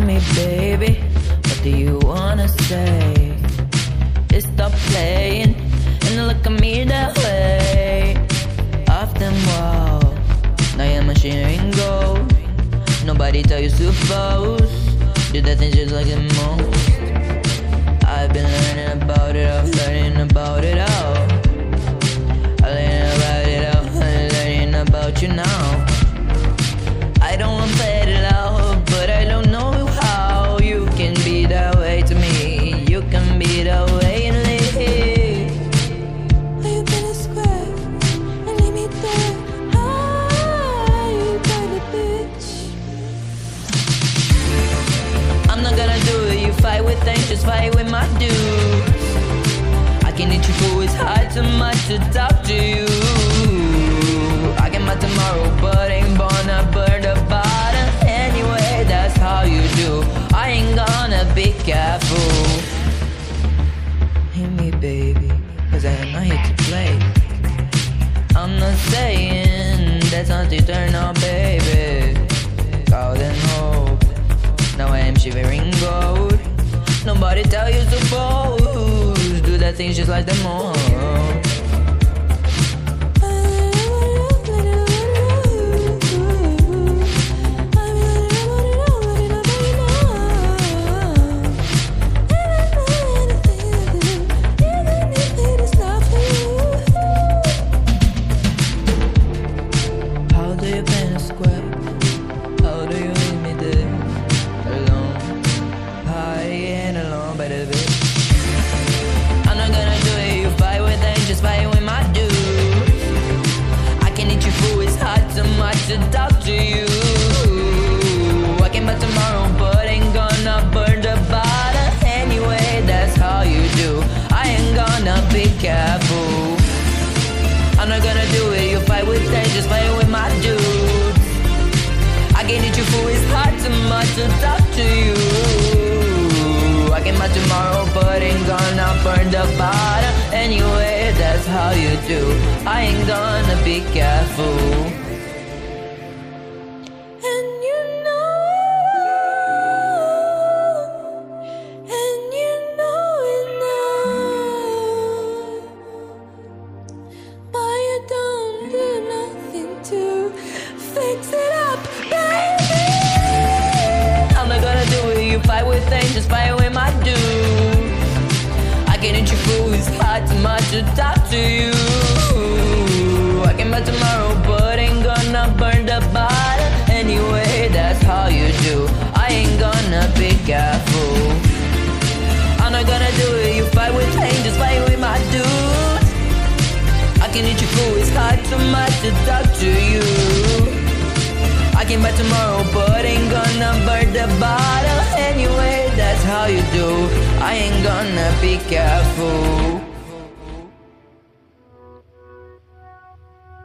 me, baby. What do you wanna say? Just stop playing and look at me that way. Off them walls, now your machine ain't gold. Nobody tell you suppose. Do that thing just like the most. I've been learning about it, I'm learning about it all. Fight with just fight with my dudes. I can hit you for it's hard too much to talk to you. I get my tomorrow, but ain't gonna burn the bottom anyway. That's how you do. I ain't gonna be careful. Hit me, baby, cause I am not here to play. I'm not saying that's not eternal, baby. Things just like the most. Tomorrow, but ain't gonna burn the bottle anyway. That's how you do. I ain't gonna be careful. Much to talk to you. I came back tomorrow, but ain't gonna burn the bottle anyway. That's how you do. I ain't gonna be careful. I'm not gonna do it. You fight with angels, fight with my dude. I can eat your food. It's hard too much to talk to you. I came back tomorrow, but ain't gonna burn the bottle anyway. That's how you do. I ain't gonna be careful.